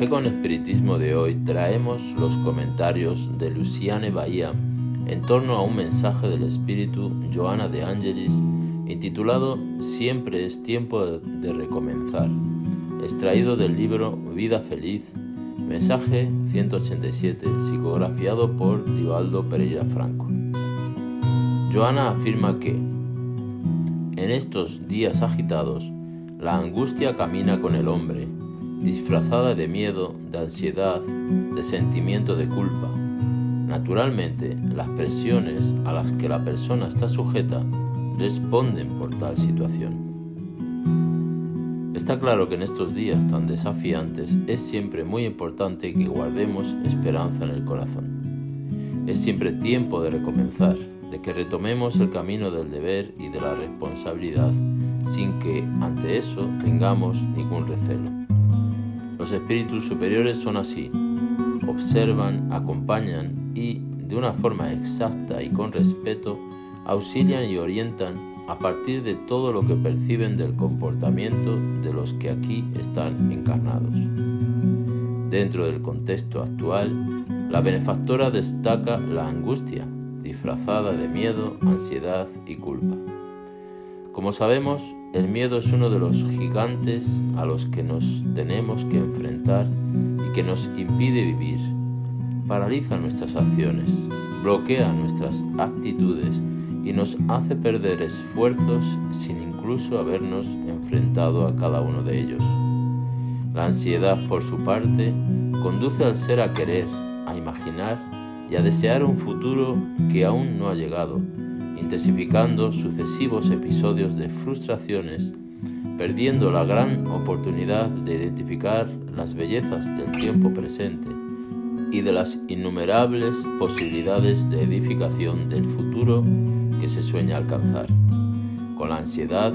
Espiritismo de hoy traemos los comentarios de Luciane Bahía en torno a un mensaje del Espíritu Joana de Angelis intitulado Siempre es tiempo de recomenzar, extraído del libro Vida Feliz, mensaje 187, psicografiado por Rivaldo Pereira Franco. Joana afirma que en estos días agitados, la angustia camina con el hombre, disfrazada de miedo, de ansiedad, de sentimiento de culpa. Naturalmente, las presiones a las que la persona está sujeta responden por tal situación. Está claro que en estos días tan desafiantes es siempre muy importante que guardemos esperanza en el corazón. Es siempre tiempo de recomenzar, de que retomemos el camino del deber y de la responsabilidad sin que ante eso tengamos ningún recelo. Los espíritus superiores son así, observan, acompañan y, de una forma exacta y con respeto, auxilian y orientan a partir de todo lo que perciben del comportamiento de los que aquí están encarnados. Dentro del contexto actual, la benefactora destaca la angustia, disfrazada de miedo, ansiedad y culpa. Como sabemos, el miedo es uno de los gigantes a los que nos tenemos que enfrentar y que nos impide vivir. Paraliza nuestras acciones, bloquea nuestras actitudes y nos hace perder esfuerzos sin incluso habernos enfrentado a cada uno de ellos. La ansiedad, por su parte, conduce al ser a querer, a imaginar y a desear un futuro que aún no ha llegado, intensificando sucesivos episodios de frustraciones, perdiendo la gran oportunidad de identificar las bellezas del tiempo presente y de las innumerables posibilidades de edificación del futuro que se sueña alcanzar. Con la ansiedad,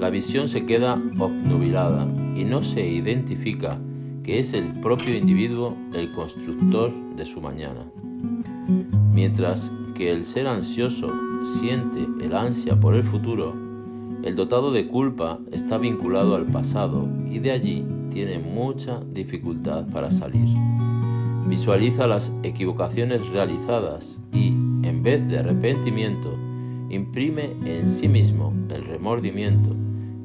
la visión se queda obnubilada y no se identifica que es el propio individuo el constructor de su mañana. Mientras que el ser ansioso siente el ansia por el futuro, el dotado de culpa está vinculado al pasado y de allí tiene mucha dificultad para salir. Visualiza las equivocaciones realizadas y, en vez de arrepentimiento, imprime en sí mismo el remordimiento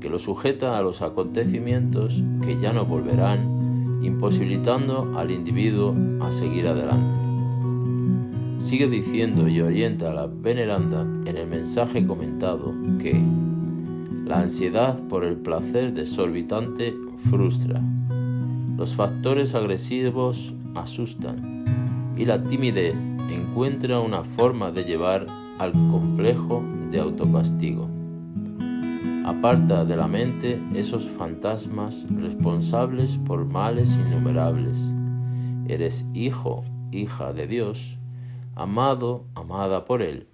que lo sujeta a los acontecimientos que ya no volverán, imposibilitando al individuo a seguir adelante. Sigue diciendo y orienta a la veneranda en el mensaje comentado que la ansiedad por el placer desorbitante frustra, los factores agresivos asustan y la timidez encuentra una forma de llevar al complejo de autocastigo. Aparta de la mente esos fantasmas responsables por males innumerables. Eres hijo, hija de Dios, amado, amada por Él,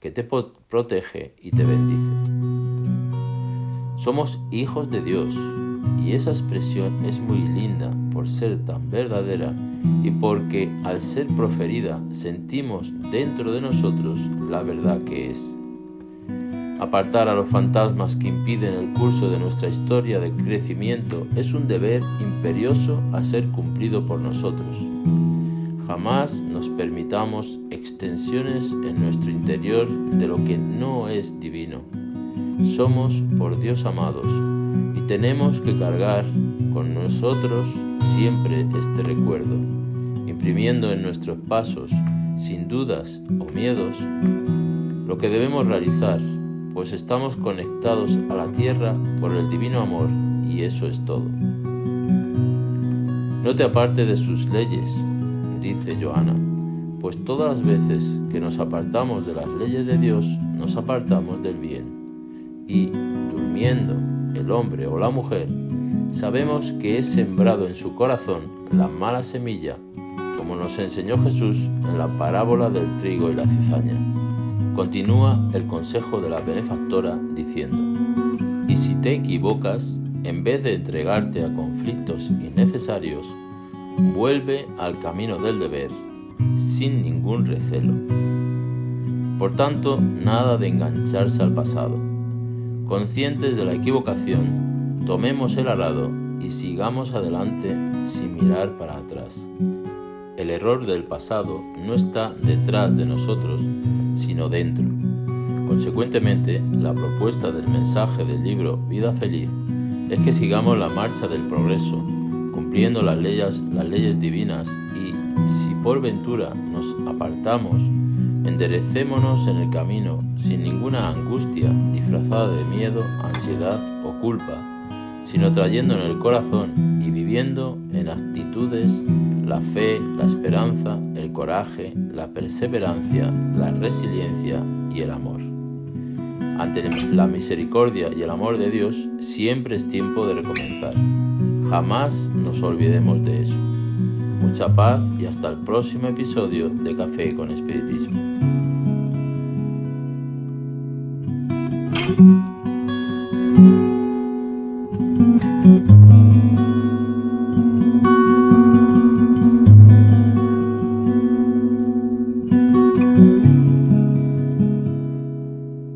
que te protege y te bendice. Somos hijos de Dios y esa expresión es muy linda por ser tan verdadera y porque al ser proferida sentimos dentro de nosotros la verdad que es. Apartar a los fantasmas que impiden el curso de nuestra historia de crecimiento es un deber imperioso a ser cumplido por nosotros. Jamás nos permitamos extensiones en nuestro interior de lo que no es divino. Somos por Dios amados y tenemos que cargar con nosotros siempre este recuerdo, imprimiendo en nuestros pasos, sin dudas o miedos, lo que debemos realizar, pues estamos conectados a la tierra por el divino amor y eso es todo. No te aparte de sus leyes, dice Joana, pues todas las veces que nos apartamos de las leyes de Dios, nos apartamos del bien. Y, durmiendo, el hombre o la mujer sabemos que es sembrado en su corazón la mala semilla, como nos enseñó Jesús en la parábola del trigo y la cizaña. Continúa el consejo de la benefactora diciendo, y si te equivocas, en vez de entregarte a conflictos innecesarios, vuelve al camino del deber sin ningún recelo. Por tanto, nada de engancharse al pasado. Conscientes de la equivocación, tomemos el arado y sigamos adelante sin mirar para atrás. El error del pasado no está detrás de nosotros, sino dentro. Consecuentemente, la propuesta del mensaje del libro Vida Feliz es que sigamos la marcha del progreso, cumpliendo las leyes, divinas y, si por ventura nos apartamos, enderecémonos en el camino sin ninguna angustia disfrazada de miedo, ansiedad o culpa, sino trayendo en el corazón y viviendo en actitudes la fe, la esperanza, el coraje, la perseverancia, la resiliencia y el amor. Ante la misericordia y el amor de Dios siempre es tiempo de recomenzar. Jamás nos olvidemos de eso. Mucha paz y hasta el próximo episodio de Café con Espiritismo.